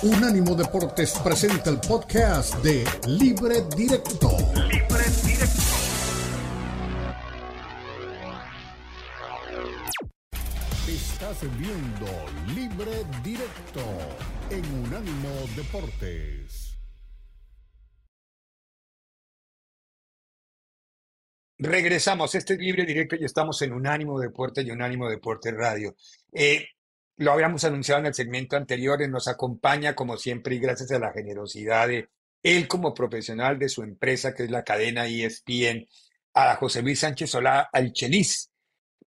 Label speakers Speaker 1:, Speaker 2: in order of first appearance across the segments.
Speaker 1: Unánimo Deportes presenta el podcast de Libre Directo. Libre Directo. Estás viendo Libre Directo en Unánimo Deportes.
Speaker 2: Regresamos, este es Libre Directo y estamos en Unánimo Deporte y Unánimo Deporte Radio. Eh, lo habíamos anunciado en el segmento anterior, nos acompaña como siempre y gracias a la generosidad de él como profesional de su empresa, que es la cadena ESPN, a José Luis Sánchez Solá, al Chelis,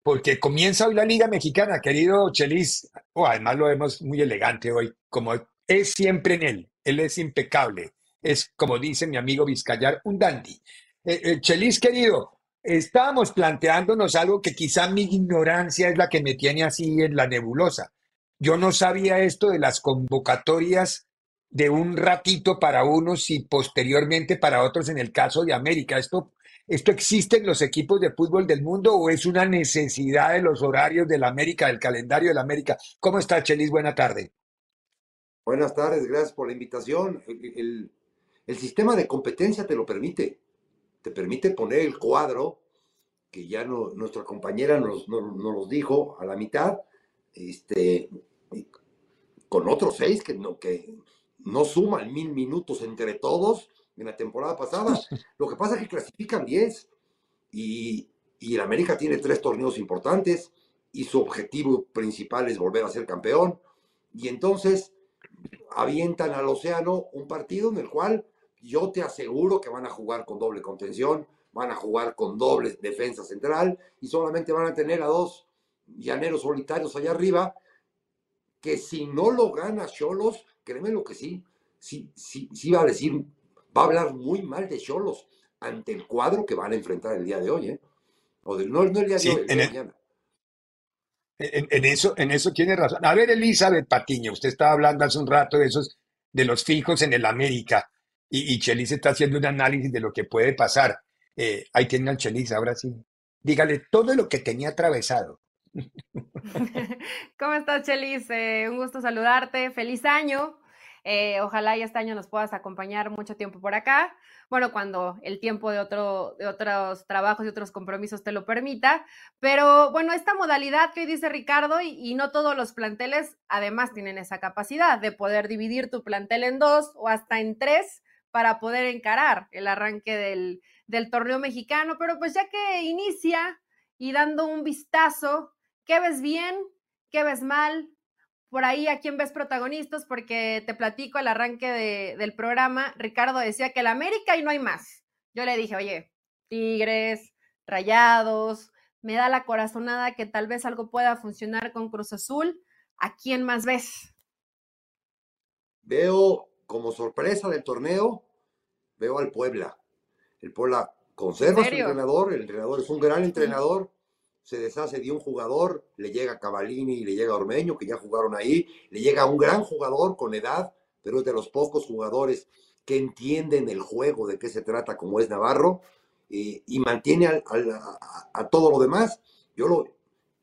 Speaker 2: porque comienza hoy la Liga Mexicana, querido Chelis. Oh, además lo vemos muy elegante hoy, como es siempre en él, él es impecable, es como dice mi amigo Vizcayar, un dandy. Eh, Chelis, querido, estábamos planteándonos algo que quizá mi ignorancia es la que me tiene así en la nebulosa. Yo no sabía esto de las convocatorias de un ratito para unos y posteriormente para otros en el caso de América. ¿Esto, ¿Esto existe en los equipos de fútbol del mundo o es una necesidad de los horarios de la América, del calendario de la América? ¿Cómo está, Chelis? Buena tarde.
Speaker 3: Buenas tardes, gracias por la invitación. El, sistema de competencia te lo permite. Te permite poner el cuadro, que ya nuestra compañera nos, nos, nos dijo a la mitad, este, con otros seis que no, que no suman mil minutos entre todos en la temporada pasada. Lo que pasa es que clasifican 10 y, y el América tiene tres torneos importantes y su objetivo principal es volver a ser campeón. Y entonces avientan al océano un partido en el cual yo te aseguro que van a jugar con doble contención, van a jugar con doble defensa central y solamente van a tener a dos llaneros solitarios allá arriba que si no lo gana Cholos, créeme lo que sí, sí, sí, sí va a decir, va a hablar muy mal de Cholos ante el cuadro que van a enfrentar el día de hoy, ¿eh? O del, no, no el día de hoy, el día de mañana.
Speaker 2: En, eso, en eso tiene razón. A ver, Elizabeth Patiño, usted estaba hablando hace un rato de esos, de los fijos en el América, y, y Chelis está haciendo un análisis de lo que puede pasar. Eh, ahí tiene al Chelis, ahora sí. Dígale todo lo que tenía atravesado.
Speaker 4: ¿Cómo estás, Chelis? Eh, un gusto saludarte. Feliz año. Eh, ojalá y este año nos puedas acompañar mucho tiempo por acá. Bueno, cuando el tiempo de, otro, de otros trabajos y otros compromisos te lo permita. Pero bueno, esta modalidad que hoy dice Ricardo, y, no todos los planteles además tienen esa capacidad de poder dividir tu plantel en dos o hasta en tres para poder encarar el arranque del, del torneo mexicano. Pero pues ya que inicia y dando un vistazo ¿Qué ves bien? ¿Qué ves mal? Por ahí a quién ves protagonistas, porque te platico el arranque del programa. Ricardo decía que el América y no hay más. Yo le dije, oye, Tigres, Rayados, me da la corazonada que tal vez algo pueda funcionar con Cruz Azul. ¿A quién más ves?
Speaker 3: Veo como sorpresa del torneo, veo al Puebla. El Puebla conserva su entrenador, el entrenador es un gran entrenador, se deshace de un jugador, le llega Cavalini y le llega Ormeño, que ya jugaron ahí, le llega un gran jugador con edad, pero es de los pocos jugadores que entienden el juego, de qué se trata, como es Navarro, y mantiene a, todo lo demás. Yo lo,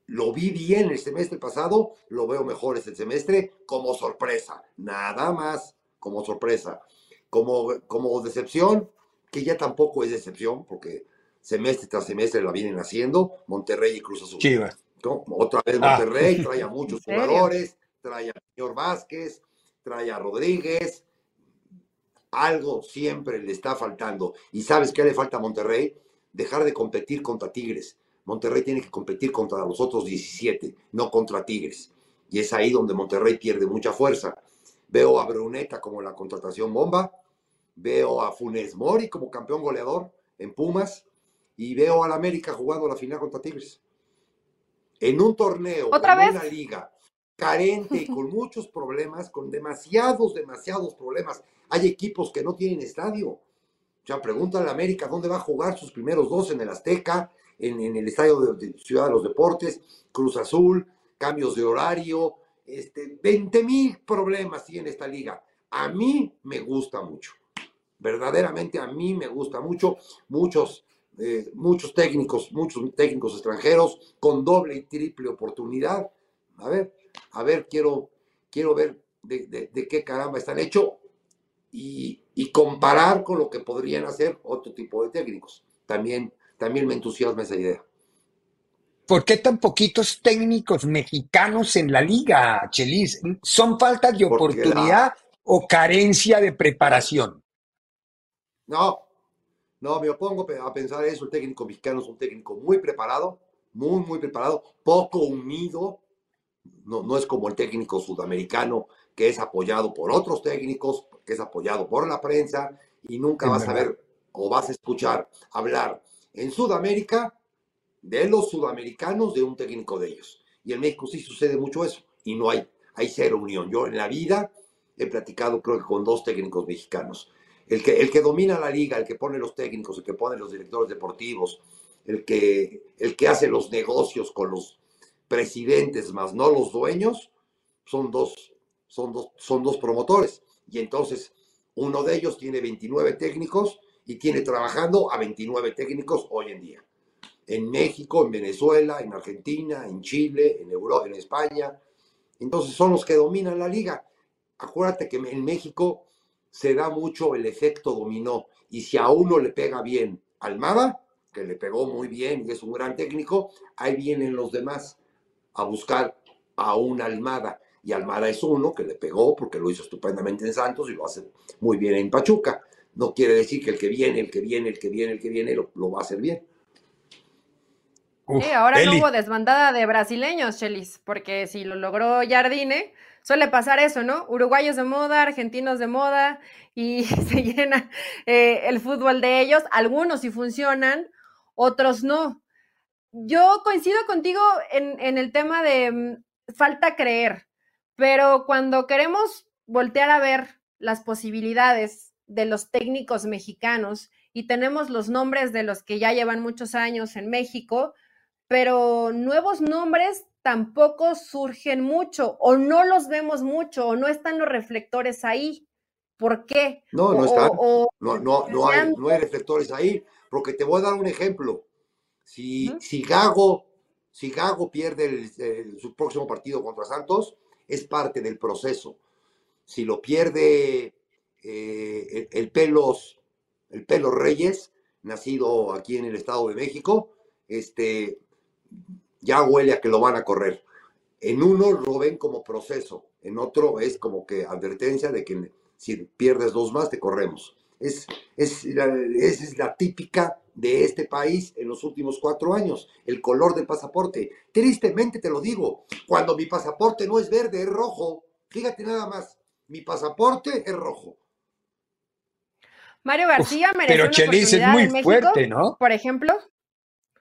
Speaker 3: lo vi bien el semestre pasado, lo veo mejor este semestre como sorpresa, nada más como sorpresa. Como, como decepción, que ya tampoco es decepción, porque semestre tras semestre la vienen haciendo, Monterrey y Cruz Azul. Otra vez ah. Monterrey, trae a muchos jugadores, trae a señor Vázquez, trae a Rodríguez, algo siempre le está faltando. ¿Y sabes qué le falta a Monterrey? Dejar de competir contra Tigres. Monterrey tiene que competir contra los otros 17, no contra Tigres. Y es ahí donde Monterrey pierde mucha fuerza. Veo a Bruneta como la contratación bomba, veo a Funes Mori como campeón goleador en Pumas, y veo al América jugando la final contra Tigres. En un torneo,
Speaker 4: ¿Otra
Speaker 3: en
Speaker 4: vez?
Speaker 3: una liga carente y con muchos problemas, con demasiados, demasiados problemas. Hay equipos que no tienen estadio. O sea, pregunta al América dónde va a jugar sus primeros dos en el Azteca, en, el estadio de, Ciudad de los Deportes, Cruz Azul, cambios de horario, este, 20 mil problemas tiene esta liga. A mí me gusta mucho. Verdaderamente a mí me gusta mucho. Muchos eh, muchos técnicos, muchos técnicos extranjeros con doble y triple oportunidad. A ver, a ver, quiero, quiero ver de, qué caramba están hechos y, comparar con lo que podrían hacer otro tipo de técnicos. También, también me entusiasma esa idea.
Speaker 2: ¿Por qué tan poquitos técnicos mexicanos en la liga, Chelis? ¿Son faltas de oportunidad o carencia de preparación?
Speaker 3: No, no, me opongo a pensar eso. El técnico mexicano es un técnico muy preparado, muy, muy preparado, poco unido. No, no es como el técnico sudamericano que es apoyado por otros técnicos, que es apoyado por la prensa y nunca vas a ver o vas a escuchar hablar en Sudamérica de los sudamericanos de un técnico de ellos. Y en México sí sucede mucho eso y no hay, hay cero unión. Yo en la vida he platicado creo que con dos técnicos mexicanos el que, el que domina la liga, el que pone los técnicos, el que pone los directores deportivos, el que, el que hace los negocios con los presidentes, más no los dueños, son dos, son dos, son dos promotores. Y entonces uno de ellos tiene 29 técnicos y tiene trabajando a 29 técnicos hoy en día. En México, en Venezuela, en Argentina, en Chile, en Europa, en España. Entonces son los que dominan la liga. Acuérdate que en México se da mucho el efecto dominó. Y si a uno le pega bien Almada, que le pegó muy bien y es un gran técnico, ahí vienen los demás a buscar a una Almada. Y Almada es uno que le pegó porque lo hizo estupendamente en Santos y lo hace muy bien en Pachuca. No quiere decir que el que viene, el que viene, el que viene, el que viene, lo, va a hacer bien.
Speaker 4: ahora no hubo desbandada de brasileños, Chelis, porque si lo logró Jardine, suele pasar eso, ¿no? Uruguayos de moda, argentinos de moda, y se llena eh, el fútbol de ellos. Algunos sí funcionan, otros no. Yo coincido contigo en, el tema de mm, falta creer, pero cuando queremos voltear a ver las posibilidades de los técnicos mexicanos y tenemos los nombres de los que ya llevan muchos años en México, pero nuevos nombres tampoco surgen mucho o no los vemos mucho o no están los reflectores ahí. ¿Por qué?
Speaker 3: No, no están. no, no, no, hay, no hay reflectores ahí, porque te voy a dar un ejemplo. Si, si Gago, si Gago pierde su próximo partido contra Santos, es parte del proceso. Si lo pierde eh, el, Pelos, el Pelos Reyes, nacido aquí en el Estado de México, este, ya huele a que lo van a correr. En uno lo ven como proceso, en otro es como que advertencia de que si pierdes dos más te corremos. Es, es, es la típica de este país en los últimos cuatro años, el color del pasaporte. Tristemente te lo digo, cuando mi pasaporte no es verde, es rojo. Fíjate nada más, mi pasaporte es rojo.
Speaker 4: Mario García merece
Speaker 2: Pero Chelis es muy fuerte, ¿no?
Speaker 4: Por ejemplo,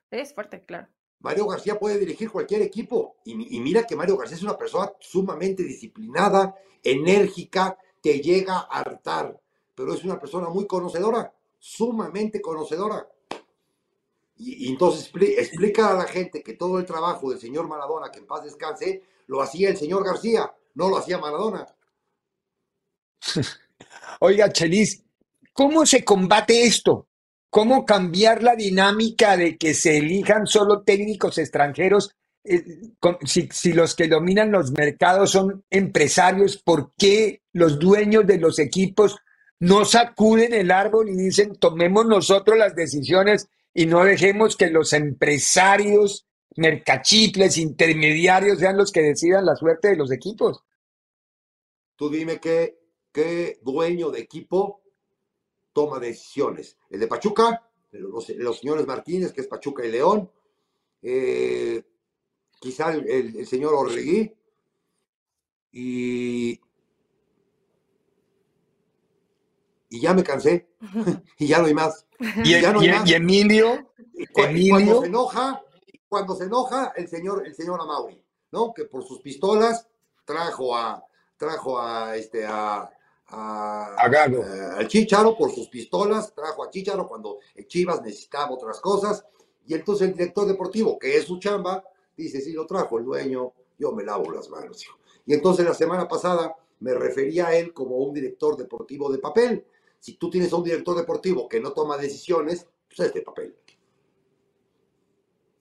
Speaker 4: es fuerte, claro.
Speaker 3: Mario García puede dirigir cualquier equipo. Y, mira que Mario García es una persona sumamente disciplinada, enérgica, que llega a hartar, pero es una persona muy conocedora, sumamente conocedora. Y, entonces explica a la gente que todo el trabajo del señor Maradona, que en paz descanse, lo hacía el señor García, no lo hacía Maradona.
Speaker 2: Oiga, Chelis, ¿cómo se combate esto? ¿Cómo cambiar la dinámica de que se elijan solo técnicos extranjeros? Eh, si, los que dominan los mercados son empresarios, ¿por qué los dueños de los equipos no sacuden el árbol y dicen tomemos nosotros las decisiones y no dejemos que los empresarios, mercachiples, intermediarios sean los que decidan la suerte de los equipos?
Speaker 3: Tú dime qué, qué dueño de equipo toma decisiones. El de Pachuca, los, señores Martínez, que es Pachuca y León, eh, quizá el, señor Orlegui, y, y ya me cansé, y ya no hay más.
Speaker 2: ¿Y, Emilio?
Speaker 3: Cuando se enoja, cuando se enoja el señor, el señor Amauri, ¿no? Que por sus pistolas trajo a, trajo a, este, a, a, eh, al Chicharo por sus pistolas, trajo a Chicharo cuando Chivas necesitaba otras cosas, y entonces el director deportivo, que es su chamba, dice, sí, lo trajo el dueño, yo me lavo las manos. Y entonces la semana pasada me refería a él como un director deportivo de papel. Si tú tienes a un director deportivo que no toma decisiones, pues es de papel.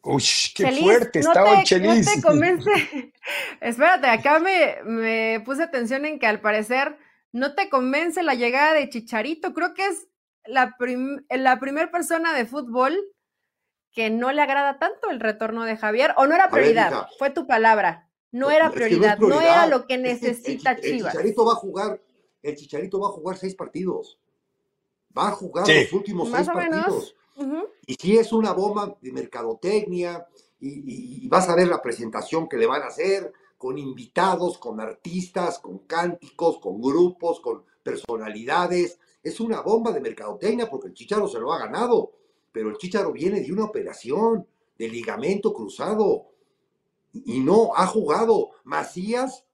Speaker 2: Uy, qué fuerte estaba Chelis.
Speaker 4: No te convence. Espérate, acá me, me puse atención en que al parecer no te convence la llegada de Chicharito. Creo que es la, la primera persona de fútbol que no le agrada tanto el retorno de Javier, o no era prioridad, fue tu palabra, no era prioridad, no, era lo que necesita Chivas.
Speaker 3: El Chicharito va a jugar, el Chicharito va a jugar seis partidos, va a jugar los últimos seis partidos. Y si es una bomba de mercadotecnia, y, y, vas a ver la presentación que le van a hacer con invitados, con artistas, con cánticos, con grupos, con personalidades. Es una bomba de mercadotecnia porque el Chicharo se lo ha ganado pero el Chicharo viene de una operación de ligamento cruzado y no ha jugado. Macías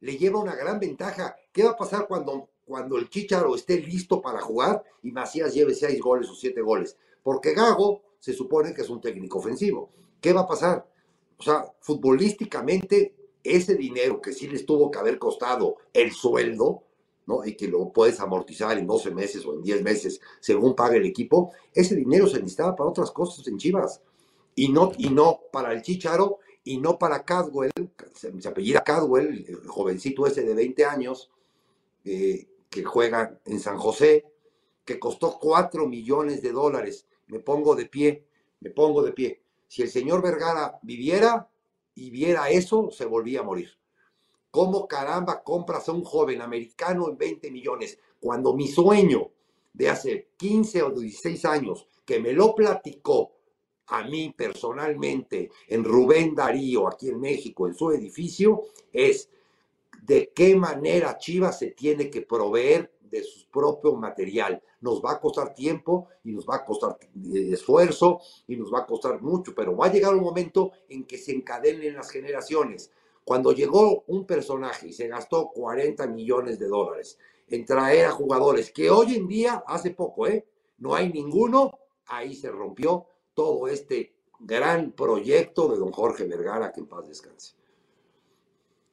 Speaker 3: le lleva una gran ventaja. ¿Qué va a pasar cuando, cuando el Chicharo esté listo para jugar y Macías lleve seis goles o siete goles? Porque Gago se supone que es un técnico ofensivo. ¿Qué va a pasar? O sea, futbolísticamente, ese dinero que sí les tuvo que haber costado el sueldo, ¿no? y que lo puedes amortizar en 12 meses o en 10 meses según pague el equipo, ese dinero se necesitaba para otras cosas en Chivas y no, y no para el Chicharo y no para Cadwell, se, apellida Cadwell, el jovencito ese de 20 años eh, que juega en San José, que costó 4 millones de dólares. Me pongo de pie, me pongo de pie. Si el señor Vergara viviera y viera eso, se volvía a morir. ¿Cómo caramba compras a un joven americano en 20 millones? Cuando mi sueño de hace 15 o 16 años, que me lo platicó a mí personalmente en Rubén Darío, aquí en México, en su edificio, es de qué manera Chivas se tiene que proveer de su propio material. Nos va a costar tiempo y nos va a costar eh, esfuerzo y nos va a costar mucho, pero va a llegar un momento en que se encadenen las generaciones. Cuando llegó un personaje y se gastó 40 millones de dólares en traer a jugadores que hoy en día, hace poco, ¿eh? no hay ninguno, ahí se rompió todo este gran proyecto de don Jorge Vergara, que en paz descanse.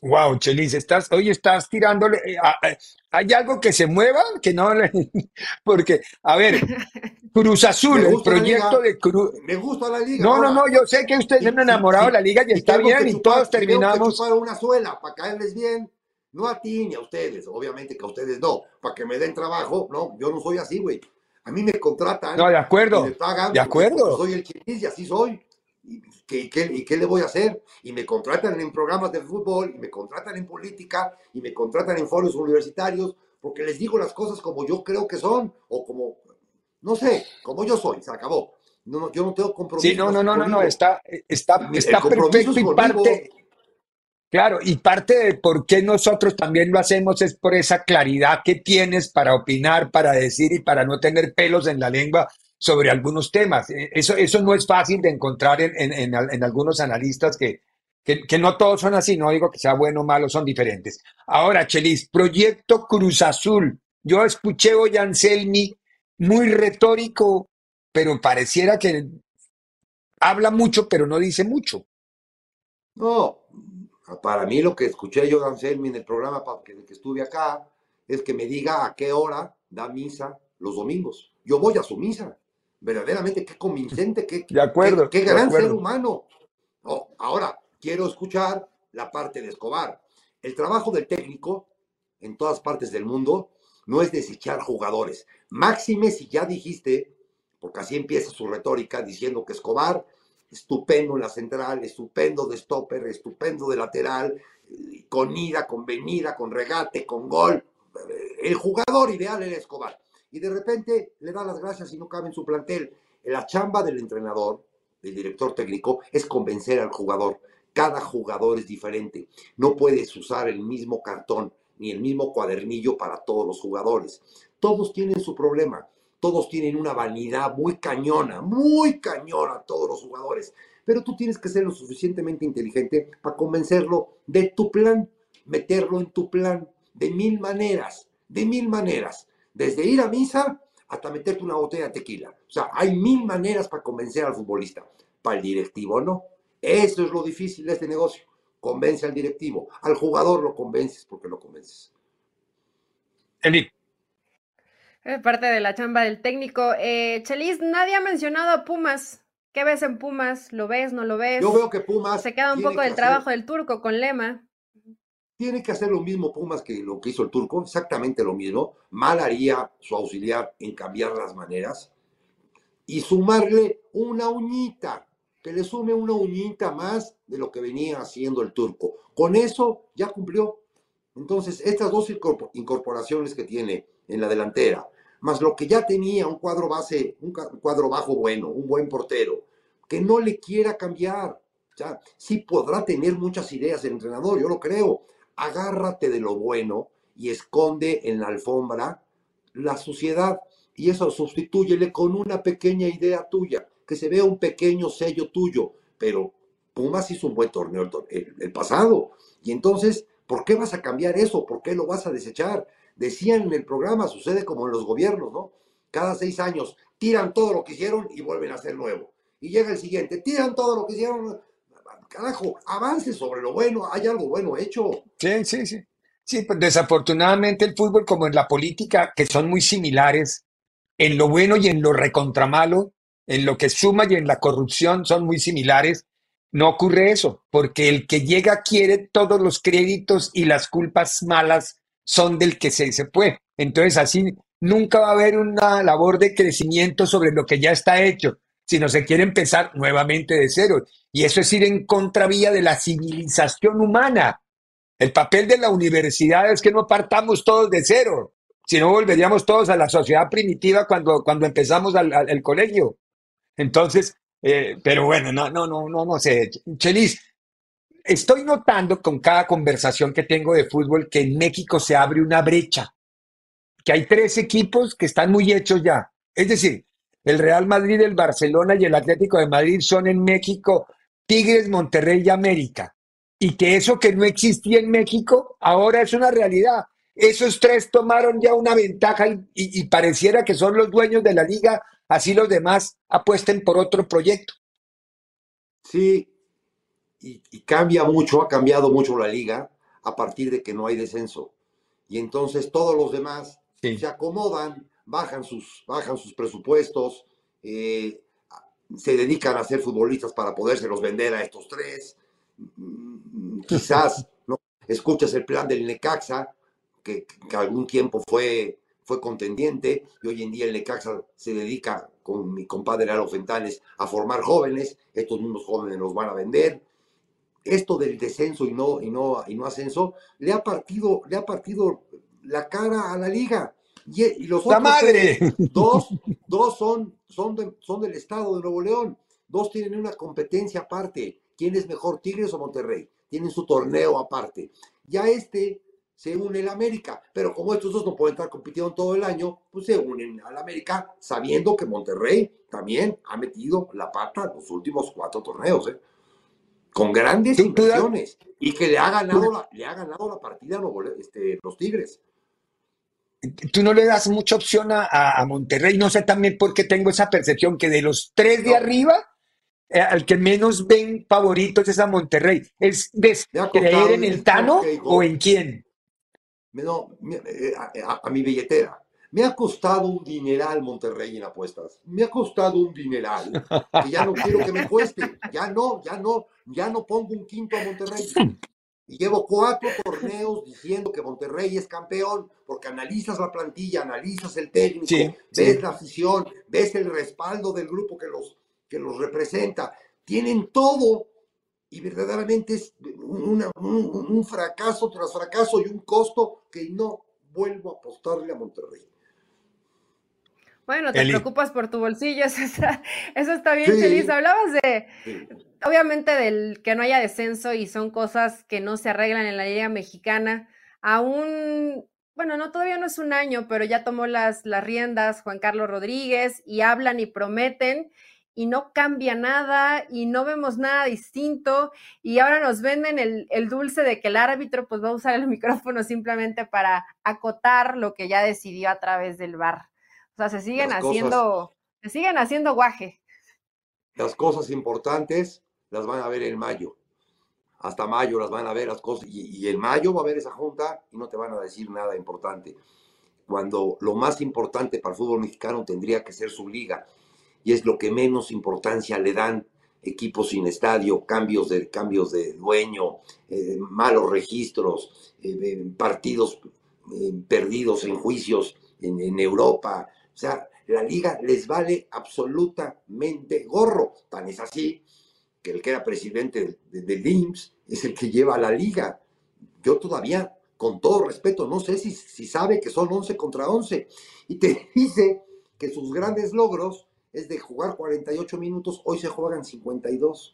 Speaker 2: Wow, Chelis, estás, hoy estás tirándole. Eh, ¿Hay algo que se mueva? Que no, porque, a ver, Cruz Azul, el proyecto de Cruz.
Speaker 3: Me gusta la liga.
Speaker 2: No, no, no, yo sé que ustedes han enamorado de la liga y, está bien, y todos terminamos.
Speaker 3: para una suela para caerles bien, no a ti ni a ustedes, obviamente que a ustedes no, para que me den trabajo, no, yo no soy así, güey. A mí me contratan.
Speaker 2: No, de acuerdo. de acuerdo.
Speaker 3: soy el chinis y así soy. ¿Y qué, ¿Y qué, le voy a hacer? Y me contratan en programas de fútbol, y me contratan en política, y me contratan en foros universitarios, porque les digo las cosas como yo creo que son, o como, no sé, como yo soy, se acabó. No, yo no tengo compromiso.
Speaker 2: Sí, no, no, no, no, no, está, está, está perfecto y parte, claro, y parte de por qué nosotros también lo hacemos es por esa claridad que tienes para opinar, para decir y para no tener pelos en la lengua sobre algunos temas. Eh, eso, eso no es fácil de encontrar en, algunos analistas que, que, no todos son así, no digo que sea bueno o malo, son diferentes. Ahora, Chelis, Proyecto Cruz Azul. Yo escuché hoy a Anselmi muy retórico, pero pareciera que habla mucho, pero no dice mucho.
Speaker 3: No, para mí lo que escuché yo Anselmi en el programa que, que estuve acá es que me diga a qué hora da misa los domingos. Yo voy a su misa verdaderamente qué convincente, qué,
Speaker 2: de acuerdo,
Speaker 3: qué, gran ser humano. ahora, quiero escuchar la parte de Escobar. El trabajo del técnico en todas partes del mundo no es desechar jugadores. Máxime si ya dijiste, porque así empieza su retórica diciendo que Escobar, estupendo en la central, estupendo de stopper, estupendo de lateral, con ida, con venida, con regate, con gol. El jugador ideal era Escobar y de repente le da las gracias y no cabe en su plantel. La chamba del entrenador, del director técnico, es convencer al jugador. Cada jugador es diferente. No puedes usar el mismo cartón ni el mismo cuadernillo para todos los jugadores. Todos tienen su problema. Todos tienen una vanidad muy cañona, muy cañona todos los jugadores. Pero tú tienes que ser lo suficientemente inteligente para convencerlo de tu plan, meterlo en tu plan, de mil maneras, de mil maneras. Desde ir a misa hasta meterte una botella de tequila. O sea, hay mil maneras para convencer al futbolista. Para el directivo no. Eso es lo difícil de este negocio. Convence al directivo. Al jugador lo convences porque lo convences.
Speaker 2: Eli.
Speaker 4: Es parte de la chamba del técnico. Eh, Chelis, nadie ha mencionado a Pumas. ¿Qué ves en Pumas? ¿Lo ves? ¿No lo ves?
Speaker 3: Yo veo que Pumas.
Speaker 4: Se queda un poco del trabajo del turco con Lema.
Speaker 3: Tiene que hacer lo mismo Pumas que lo que hizo el turco, exactamente lo mismo. Mal haría su auxiliar en cambiar las maneras y sumarle una uñita, que le sume una uñita más de lo que venía haciendo el turco. Con eso ya cumplió. Entonces, estas dos incorporaciones que tiene en la delantera, más lo que ya tenía, un cuadro base, un cuadro bajo bueno, un buen portero, que no le quiera cambiar. O sea, sí podrá tener muchas ideas el entrenador, yo lo creo. Agárrate de lo bueno y esconde en la alfombra la suciedad. Y eso sustitúyele con una pequeña idea tuya, que se vea un pequeño sello tuyo. Pero Pumas hizo un buen torneo el, el pasado. Y entonces ¿Por qué vas a cambiar eso? ¿Por qué lo vas a desechar? Decían en el programa, sucede como en los gobiernos, ¿no? Cada seis años tiran todo lo que hicieron y vuelven a hacer nuevo. Y llega el siguiente, tiran todo lo que hicieron. Carajo, avance sobre lo bueno, hay algo bueno hecho.
Speaker 2: Sí, sí, sí. Sí, pues desafortunadamente el fútbol, como en la política, que son muy similares, en lo bueno y en lo recontramalo, en lo que suma y en la corrupción son muy similares, no ocurre eso, porque el que llega quiere todos los créditos y las culpas malas son del que se, se fue. Entonces así nunca va a haber una labor de crecimiento sobre lo que ya está hecho, sino se quiere empezar nuevamente de cero. Y eso es ir en contravía de la civilización humana. El papel de la universidad es que no partamos todos de cero, sino volveríamos todos a la sociedad primitiva cuando, cuando empezamos al, al colegio. Entonces, eh, pero bueno, no, no, no, no, no sé. Chelis, estoy notando con cada conversación que tengo de fútbol que en México se abre una brecha, que hay tres equipos que están muy hechos ya. Es decir, el Real Madrid, el Barcelona y el Atlético de Madrid son en México Tigres, Monterrey y América. Y que eso que no existía en México ahora es una realidad. Esos tres tomaron ya una ventaja y pareciera que son los dueños de la liga así los demás apuesten por otro proyecto.
Speaker 3: Sí, y, cambia mucho, ha cambiado mucho la liga a partir de que no hay descenso. Y entonces todos los demás se acomodan, bajan sus, bajan sus presupuestos, eh, se dedican a ser futbolistas para podérselos vender a estos tres. Mm, quizás ¿no? escuchas el plan del Necaxa, que, que algún tiempo fue fue contendiente y hoy en día el Necaxa se dedica con mi compadre Alo Fentanes a formar jóvenes, estos mismos jóvenes los van a vender. Esto del descenso y no, y no, y no ascenso le ha partido, le ha partido la cara a la liga. Y, los
Speaker 2: ¡La madre!
Speaker 3: dos, dos son, son, son del estado de Nuevo León, dos tienen una competencia aparte. ¿Quién es mejor, Tigres o Monterrey? Tienen su torneo aparte. Ya este se une el América. Pero como estos dos no pueden estar compitiendo todo el año, pues se unen al América sabiendo que Monterrey también ha metido la pata en los últimos cuatro torneos, ¿eh? con grandes inversiones y que le ha ganado la, le ha ganado la partida a este, los Tigres.
Speaker 2: Tú no le das mucha opción a, Monterrey, no sé también por qué tengo esa percepción que de los tres de arriba, eh, al que menos ven favoritos es a Monterrey. ¿Es de creer en el Tano o en quién?
Speaker 3: no, eh, a, mi billetera. Me ha costado un dineral Monterrey en apuestas. Me ha costado un dineral. Que ya no quiero que me cueste. Ya no, ya no, ya no pongo un quinto a Monterrey. Y llevo cuatro torneos diciendo que Monterrey es campeón, porque analizas la plantilla, analizas el técnico, ves la afición, ves el respaldo del grupo que los, que los representa. Tienen todo y verdaderamente es un, fracaso tras fracaso y un costo que no vuelvo a apostarle a Monterrey.
Speaker 4: Bueno, te preocupas por tu bolsillo, eso está, eso está bien, feliz. Hablabas de, obviamente, del que no haya descenso y son cosas que no se arreglan en la Liga Mexicana. Aún, bueno, no, todavía no es un año, pero ya tomó las, las riendas Juan Carlos Rodríguez y hablan y prometen y no cambia nada y no vemos nada distinto y ahora nos venden el, dulce de que el árbitro pues va a usar el micrófono simplemente para acotar lo que ya decidió a través del bar. O sea, se siguen haciendo, se siguen haciendo guaje.
Speaker 3: Las cosas importantes las van a ver en mayo. Hasta mayo las van a ver las cosas y, en mayo va a haber esa junta y no te van a decir nada importante. Cuando lo más importante para el fútbol mexicano tendría que ser su liga y es lo que menos importancia le dan equipos sin estadio, cambios de, cambios de dueño, eh, malos registros, eh, partidos eh, perdidos en juicios en, Europa. O sea, la liga les vale absolutamente gorro. Tan es así que el que era presidente del de, IMSS es el que lleva la liga. Yo todavía, con todo respeto, no sé si, si sabe que son 11 contra 11. Y te dice que sus grandes logros es de jugar 48 minutos, hoy se juegan 52.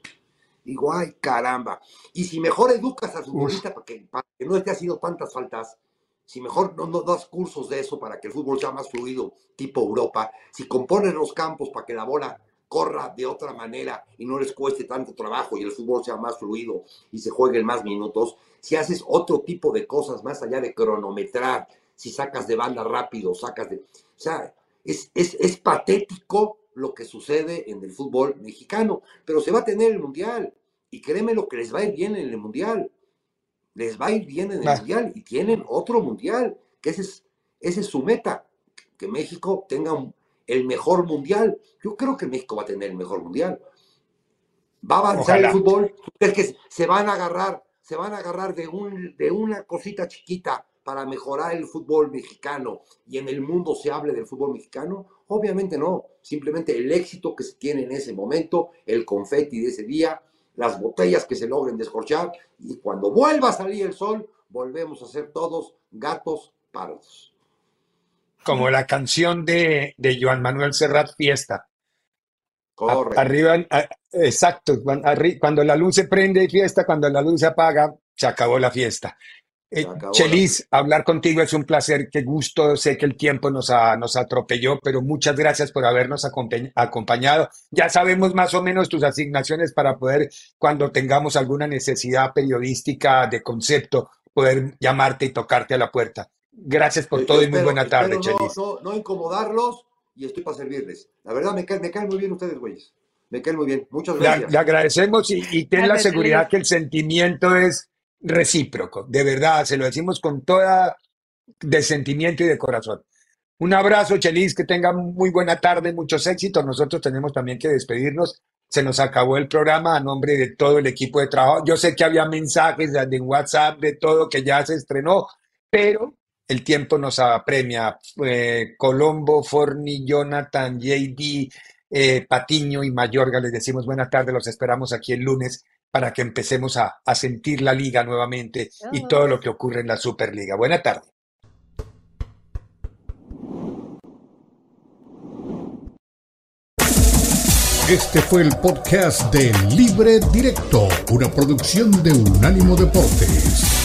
Speaker 3: Digo, ay, caramba. Y si mejor educas a su futbolista para que, para que no esté haciendo tantas faltas, si mejor no, no, das cursos de eso para que el fútbol sea más fluido, tipo Europa, si componen los campos para que la bola corra de otra manera y no les cueste tanto trabajo y el fútbol sea más fluido y se jueguen más minutos, si haces otro tipo de cosas más allá de cronometrar, si sacas de banda rápido, sacas de... O sea, es, es, es patético lo que sucede en el fútbol mexicano, pero se va a tener el Mundial. Y créeme lo que les va a ir bien en el Mundial. Les va a ir bien en el Mundial y tienen otro Mundial, que ese es, ese es su meta, que México tenga el mejor Mundial. Yo creo que México va a tener el mejor Mundial. Va a avanzar el fútbol, es que se van a agarrar, se van a agarrar de, un, de una cosita chiquita para mejorar el fútbol mexicano y en el mundo se hable del fútbol mexicano? Obviamente no, simplemente el éxito que se tiene en ese momento, el confeti de ese día, las botellas que se logren descorchar y cuando vuelva a salir el sol, volvemos a ser todos gatos pardos.
Speaker 2: Como la canción de, de Joan Manuel Serrat, Fiesta. Correcto. Arriba, exacto, cuando la luz se prende, fiesta, cuando la luz se apaga, se acabó la fiesta. Eh, Chelis, hablar contigo es un placer, qué gusto, sé que el tiempo nos, nos atropelló, pero muchas gracias por habernos acompañado. Ya sabemos más o menos tus asignaciones para poder, cuando tengamos alguna necesidad periodística de concepto, poder llamarte y tocarte a la puerta. Gracias por todo y muy buena tarde,
Speaker 3: no,
Speaker 2: Chelis.
Speaker 3: No, incomodarlos y estoy para servirles. La verdad, me caen, me caen muy bien ustedes, güeyes. Me caen muy bien. Muchas gracias.
Speaker 2: Le, agradecemos y, y ten la seguridad que el sentimiento es recíproco, de verdad, se lo decimos con toda de sentimiento y de corazón. Un abrazo, Chelis, que tenga muy buena tarde, muchos éxitos. Nosotros tenemos también que despedirnos. Se nos acabó el programa a nombre de todo el equipo de trabajo. Yo sé que había mensajes de WhatsApp, de todo que ya se estrenó, pero el tiempo nos apremia. Eh, Colombo, Forni, Jonathan, JD, eh, Patiño y Mayorga, les decimos buena tarde, los esperamos aquí el lunes para que empecemos a, a sentir la liga nuevamente y todo lo que ocurre en la Superliga. Buena tarde.
Speaker 1: Este fue el podcast de Libre Directo, una producción de Unánimo Deportes.